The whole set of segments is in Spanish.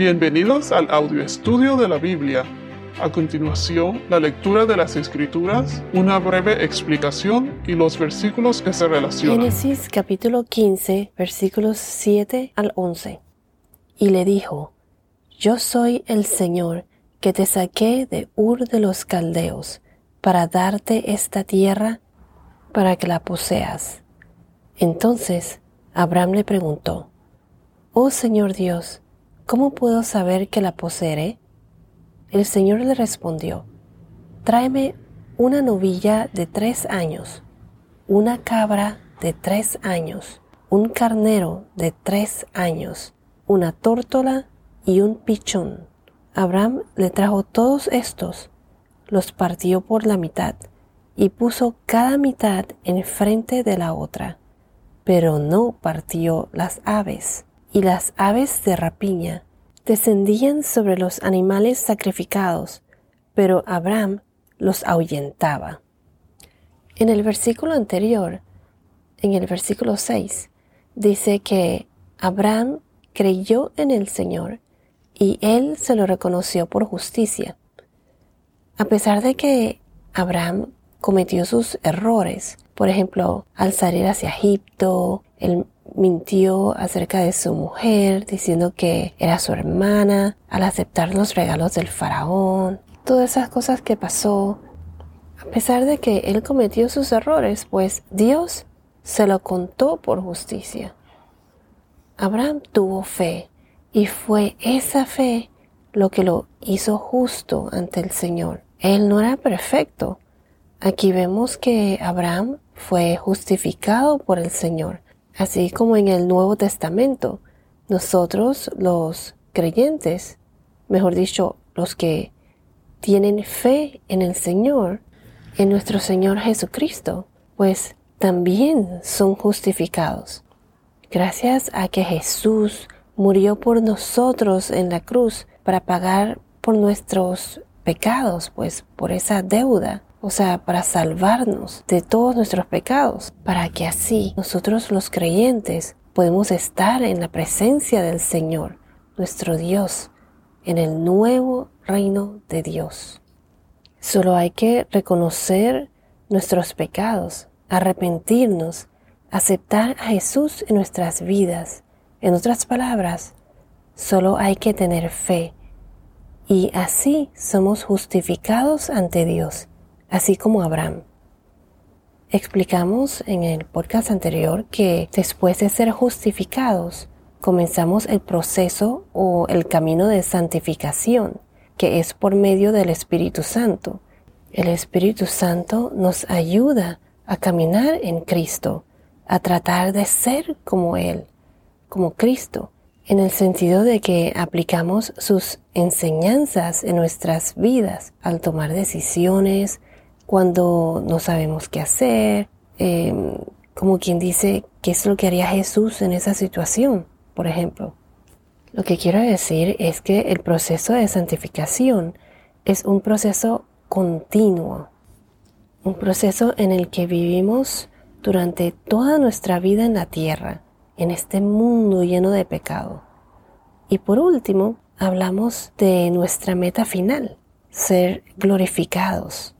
Bienvenidos al audio estudio de la Biblia. A continuación, la lectura de las Escrituras, una breve explicación y los versículos que se relacionan. Génesis capítulo 15, versículos 7 al 11. Y le dijo, Yo soy el Señor que te saqué de Ur de los Caldeos para darte esta tierra para que la poseas. Entonces Abraham le preguntó, Oh Señor Dios, ¿cómo puedo saber que la poseeré? El Señor le respondió, tráeme una novilla de tres años, una cabra de tres años, un carnero de tres años, una tórtola y un pichón. Abraham le trajo todos estos, los partió por la mitad y puso cada mitad enfrente de la otra, pero no partió las aves y las aves de rapiña descendían sobre los animales sacrificados, pero Abraham los ahuyentaba. En el versículo anterior, en el versículo 6, dice que Abraham creyó en el Señor y él se lo reconoció por justicia. A pesar de que Abraham cometió sus errores, por ejemplo, al salir hacia Egipto, el mintió acerca de su mujer, diciendo que era su hermana, al aceptar los regalos del faraón, todas esas cosas que pasó. A pesar de que él cometió sus errores, pues Dios se lo contó por justicia. Abraham tuvo fe y fue esa fe lo que lo hizo justo ante el Señor. Él no era perfecto. Aquí vemos que Abraham fue justificado por el Señor Así como en el Nuevo Testamento, nosotros los creyentes, mejor dicho, los que tienen fe en el Señor, en nuestro Señor Jesucristo, pues también son justificados. Gracias a que Jesús murió por nosotros en la cruz para pagar por nuestros pecados, pues por esa deuda o sea, para salvarnos de todos nuestros pecados, para que así nosotros los creyentes podemos estar en la presencia del Señor, nuestro Dios, en el nuevo reino de Dios. Solo hay que reconocer nuestros pecados, arrepentirnos, aceptar a Jesús en nuestras vidas. En otras palabras, solo hay que tener fe y así somos justificados ante Dios así como Abraham. Explicamos en el podcast anterior que después de ser justificados, comenzamos el proceso o el camino de santificación, que es por medio del Espíritu Santo. El Espíritu Santo nos ayuda a caminar en Cristo, a tratar de ser como Él, como Cristo, en el sentido de que aplicamos sus enseñanzas en nuestras vidas al tomar decisiones, cuando no sabemos qué hacer, em, como quien dice, ¿qué es lo que haría Jesús en esa situación? Por ejemplo. Lo que quiero decir es que el proceso de santificación es un proceso continuo, un proceso en el que vivimos durante toda nuestra vida en la tierra, en este mundo lleno de pecado. Y por último, hablamos de nuestra meta final, ser glorificados,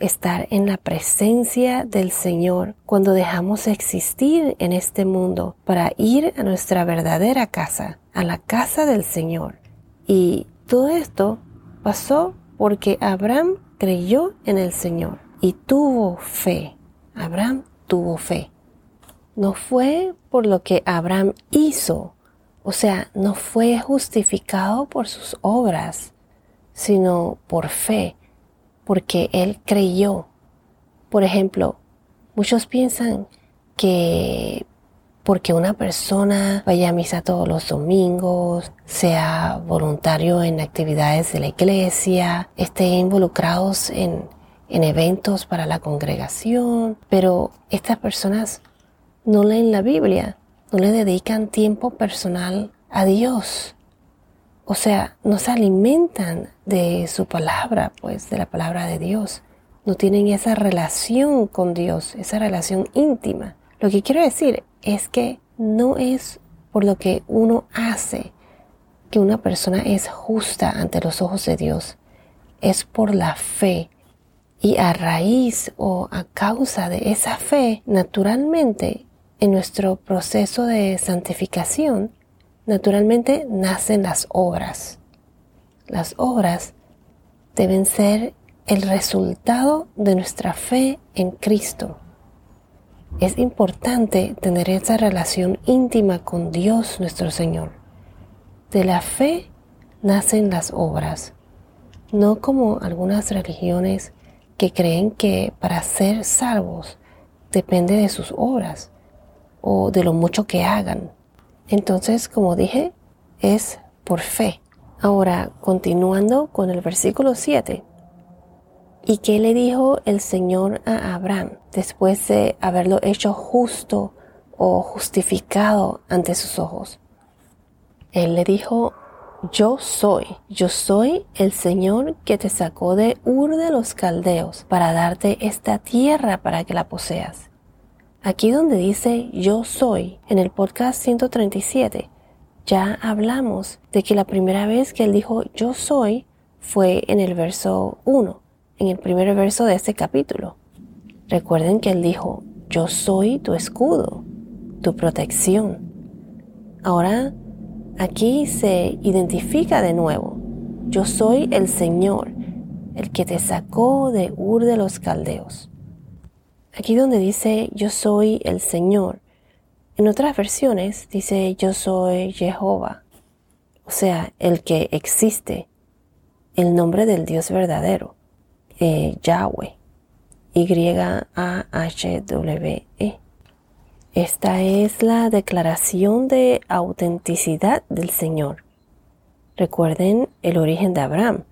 estar en la presencia del Señor cuando dejamos existir en este mundo para ir a nuestra verdadera casa, a la casa del Señor. Y todo esto pasó porque Abraham creyó en el Señor y tuvo fe. Abraham tuvo fe. No fue por lo que Abraham hizo, o sea, no fue justificado por sus obras, sino por fe porque él creyó. Por ejemplo, muchos piensan que porque una persona vaya a misa todos los domingos, sea voluntario en actividades de la iglesia, esté involucrados en, en eventos para la congregación, pero estas personas no leen la Biblia, no le dedican tiempo personal a Dios. O sea, no se alimentan de su palabra, pues de la palabra de Dios. No tienen esa relación con Dios, esa relación íntima. Lo que quiero decir es que no es por lo que uno hace, que una persona es justa ante los ojos de Dios es por la fe. Y a raíz o a causa de esa fe, naturalmente, en nuestro proceso de santificación, naturalmente nacen las obras. Las obras deben ser el resultado de nuestra fe en Cristo. Es importante tener esa relación íntima con Dios nuestro Señor. De la fe nacen las obras, no como algunas religiones que creen que para ser salvos depende de sus obras o de lo mucho que hagan. Entonces, como dije, es por fe. Ahora, continuando con el versículo 7. ¿Y qué le dijo el Señor a Abraham después de haberlo hecho justo o justificado ante sus ojos? Él le dijo, yo soy, yo soy el Señor que te sacó de Ur de los Caldeos para darte esta tierra para que la poseas. Aquí donde dice yo soy, en el podcast 137, ya hablamos de que la primera vez que él dijo yo soy fue en el verso 1, en el primer verso de este capítulo. Recuerden que él dijo yo soy tu escudo, tu protección. Ahora Aquí se identifica de nuevo. Yo soy el Señor, el que te sacó de Ur de los Caldeos. Aquí donde dice yo soy el Señor, en otras versiones dice yo soy Jehová, o sea, el que existe, el nombre del Dios verdadero, eh, Yahweh, Y-A-H-W-E. Esta es la declaración de autenticidad del Señor. Recuerden el origen de Abraham.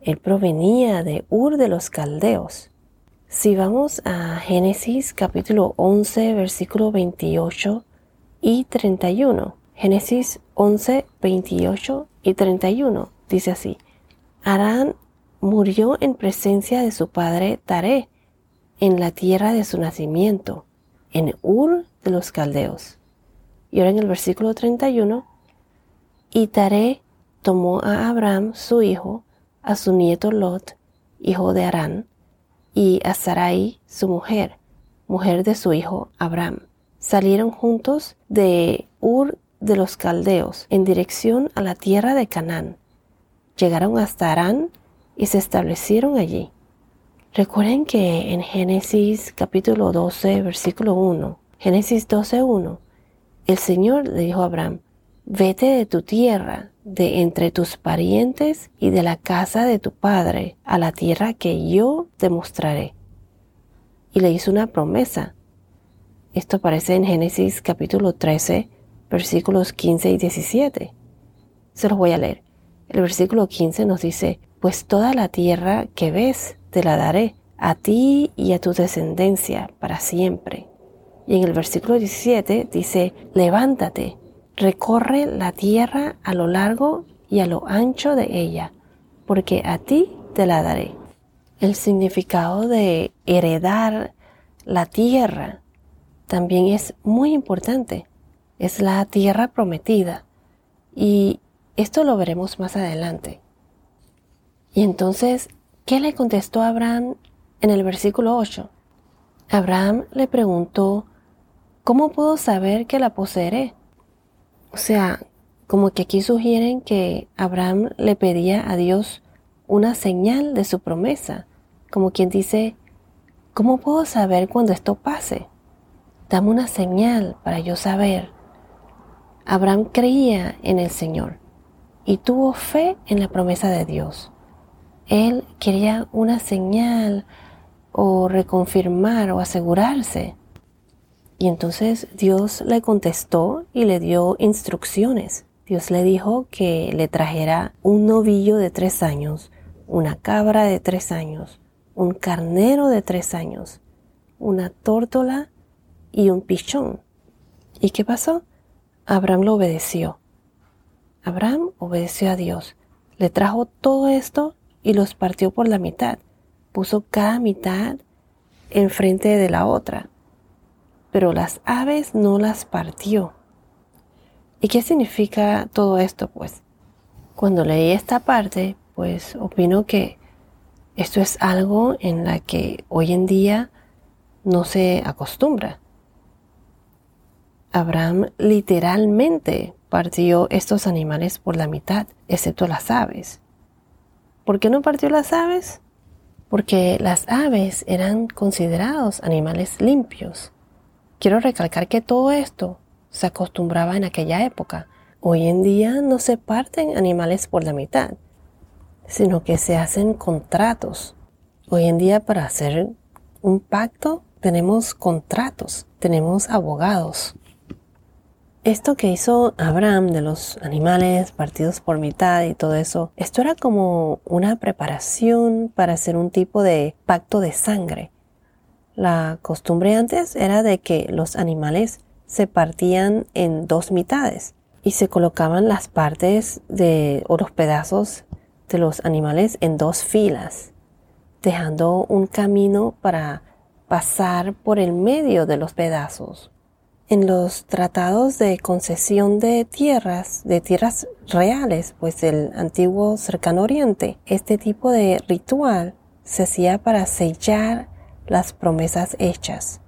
Él provenía de Ur de los Caldeos. Si vamos a Génesis capítulo 11 versículo 28 y 31. Génesis 11, 28 y 31 dice así. Arán murió en presencia de su padre Taré en la tierra de su nacimiento en Ur de los Caldeos. Y ahora en el versículo 31, y Taré tomó a Abraham su hijo, a su nieto Lot, hijo de Arán, y a Sarai su mujer, mujer de su hijo Abraham. Salieron juntos de Ur de los Caldeos en dirección a la tierra de Canaán. Llegaron hasta Arán y se establecieron allí. Recuerden que en Génesis capítulo 12, versículo 1, Génesis 12, 1, el Señor le dijo a Abraham, vete de tu tierra, de entre tus parientes y de la casa de tu padre, a la tierra que yo te mostraré. Y le hizo una promesa. Esto aparece en Génesis capítulo 13, versículos 15 y 17. Se los voy a leer. El versículo 15 nos dice, pues toda la tierra que ves te la daré a ti y a tu descendencia para siempre. Y en el versículo 17 dice, levántate, recorre la tierra a lo largo y a lo ancho de ella, porque a ti te la daré. El significado de heredar la tierra también es muy importante. Es la tierra prometida. Y esto lo veremos más adelante. Y entonces ¿Qué le contestó Abraham en el versículo 8? Abraham le preguntó, ¿cómo puedo saber que la poseeré? O sea, como que aquí sugieren que Abraham le pedía a Dios una señal de su promesa, como quien dice, ¿cómo puedo saber cuando esto pase? Dame una señal para yo saber. Abraham creía en el Señor y tuvo fe en la promesa de Dios. Él quería una señal o reconfirmar o asegurarse. Y entonces Dios le contestó y le dio instrucciones. Dios le dijo que le trajera un novillo de tres años, una cabra de tres años, un carnero de tres años, una tórtola y un pichón. ¿Y qué pasó? Abraham lo obedeció. Abraham obedeció a Dios. Le trajo todo esto y los partió por la mitad. Puso cada mitad enfrente de la otra, pero las aves no las partió. ¿Y qué significa todo esto? Pues Cuando leí esta parte, pues opino que esto es algo en la que hoy en día no se acostumbra. Abraham literalmente partió estos animales por la mitad, excepto las aves. ¿Por qué no partió las aves? Porque las aves eran considerados animales limpios. Quiero recalcar que todo esto se acostumbraba en aquella época. Hoy en día no se parten animales por la mitad, sino que se hacen contratos. Hoy en día para hacer un pacto tenemos contratos, tenemos abogados. Esto que hizo Abraham de los animales partidos por mitad y todo eso, esto era como una preparación para hacer un tipo de pacto de sangre. La costumbre antes era de que los animales se partían en dos mitades y se colocaban las partes de o los pedazos de los animales en dos filas, dejando un camino para pasar por el medio de los pedazos. En los tratados de concesión de tierras, de tierras reales, pues del antiguo cercano oriente, este tipo de ritual se hacía para sellar las promesas hechas.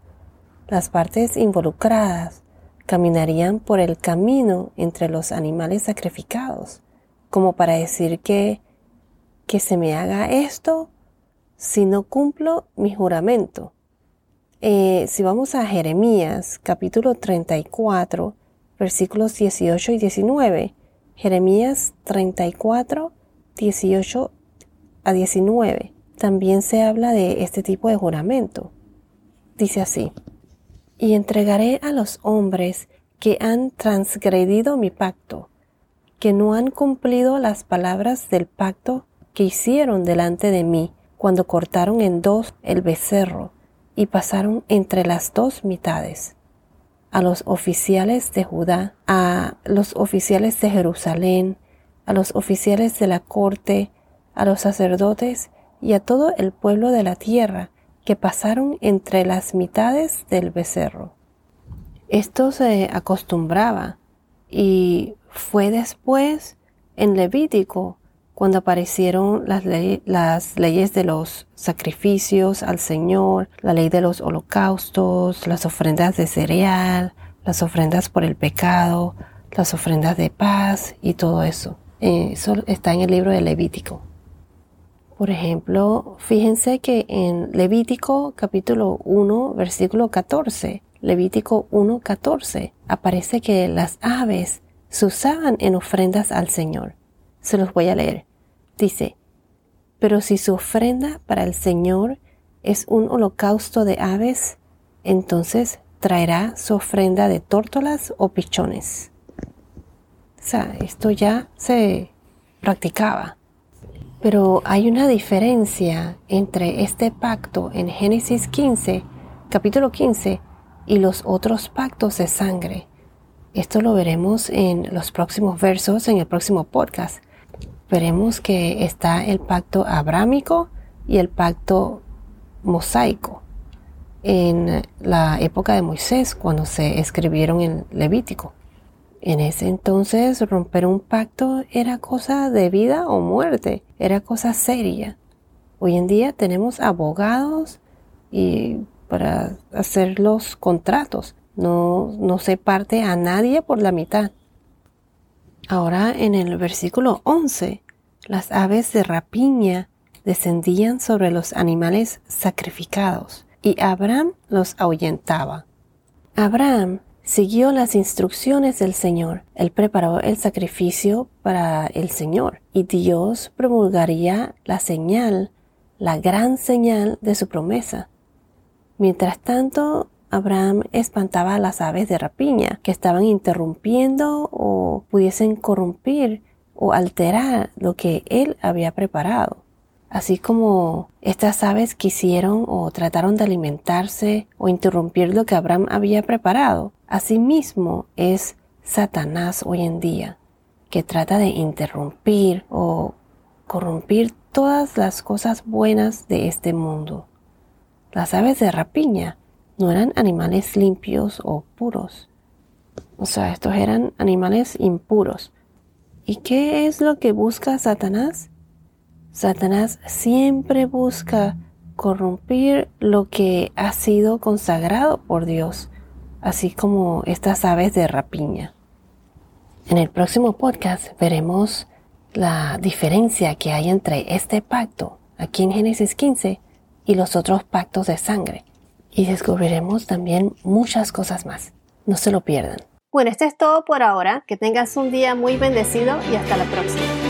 Las partes involucradas caminarían por el camino entre los animales sacrificados, como para decir que, que se me haga esto si no cumplo mi juramento. Eh, si vamos a Jeremías capítulo 34, versículos 18 y 19, Jeremías 34, 18 a 19, también se habla de este tipo de juramento. Dice así, y entregaré a los hombres que han transgredido mi pacto, que no han cumplido las palabras del pacto que hicieron delante de mí cuando cortaron en dos el becerro y pasaron entre las dos mitades. A los oficiales de Judá, a los oficiales de Jerusalén, a los oficiales de la corte, a los sacerdotes y a todo el pueblo de la tierra que pasaron entre las mitades del becerro. Esto se acostumbraba y fue después en Levítico cuando aparecieron las, leyes de los sacrificios al Señor, la ley de los holocaustos, las ofrendas de cereal, las ofrendas por el pecado, las ofrendas de paz y todo eso. Eh, eso está en el libro de Levítico. Por ejemplo, fíjense que en Levítico capítulo 1, versículo 14, Levítico 1, 14, aparece que las aves se usaban en ofrendas al Señor. Se los voy a leer. Dice, pero si su ofrenda para el Señor es un holocausto de aves, entonces traerá su ofrenda de tórtolas o pichones. O sea, esto ya se practicaba. Pero hay una diferencia entre este pacto en Génesis 15, capítulo 15, y los otros pactos de sangre. Esto lo veremos en los próximos versos, en el próximo podcast veremos que está el pacto abrámico y el pacto mosaico en la época de Moisés, cuando se escribieron en Levítico. En ese entonces romper un pacto era cosa de vida o muerte, era cosa seria. Hoy en día tenemos abogados y para hacer los contratos. No, no se parte a nadie por la mitad. Ahora en el versículo 11, las aves de rapiña descendían sobre los animales sacrificados y Abraham los ahuyentaba. Abraham siguió las instrucciones del Señor. Él preparó el sacrificio para el Señor y Dios promulgaría la señal, la gran señal de su promesa. Mientras tanto, Abraham espantaba a las aves de rapiña que estaban interrumpiendo o pudiesen corrompir o alterar lo que él había preparado. Así como estas aves quisieron o trataron de alimentarse o interrumpir lo que Abraham había preparado, asimismo es Satanás hoy en día, que trata de interrumpir o corrompir todas las cosas buenas de este mundo. Las aves de rapiña no eran animales limpios o puros. O sea, estos eran animales impuros. ¿Y qué es lo que busca Satanás? Satanás siempre busca corrompir lo que ha sido consagrado por Dios, así como estas aves de rapiña. En el próximo podcast veremos la diferencia que hay entre este pacto aquí en Génesis 15 y los otros pactos de sangre. Y descubriremos también muchas cosas más. No se lo pierdan. Bueno, esto es todo por ahora. Que tengas un día muy bendecido y hasta la próxima.